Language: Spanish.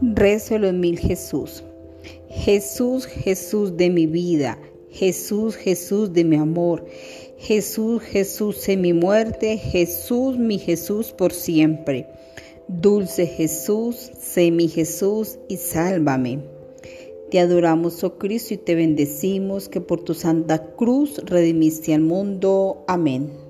Rezo los mil Jesús. Jesús, Jesús de mi vida. Jesús, Jesús de mi amor. Jesús, Jesús de mi muerte. Jesús, mi Jesús por siempre. Dulce Jesús, sé mi Jesús y sálvame. Te adoramos, oh Cristo, y te bendecimos que por tu santa cruz redimiste al mundo. Amén.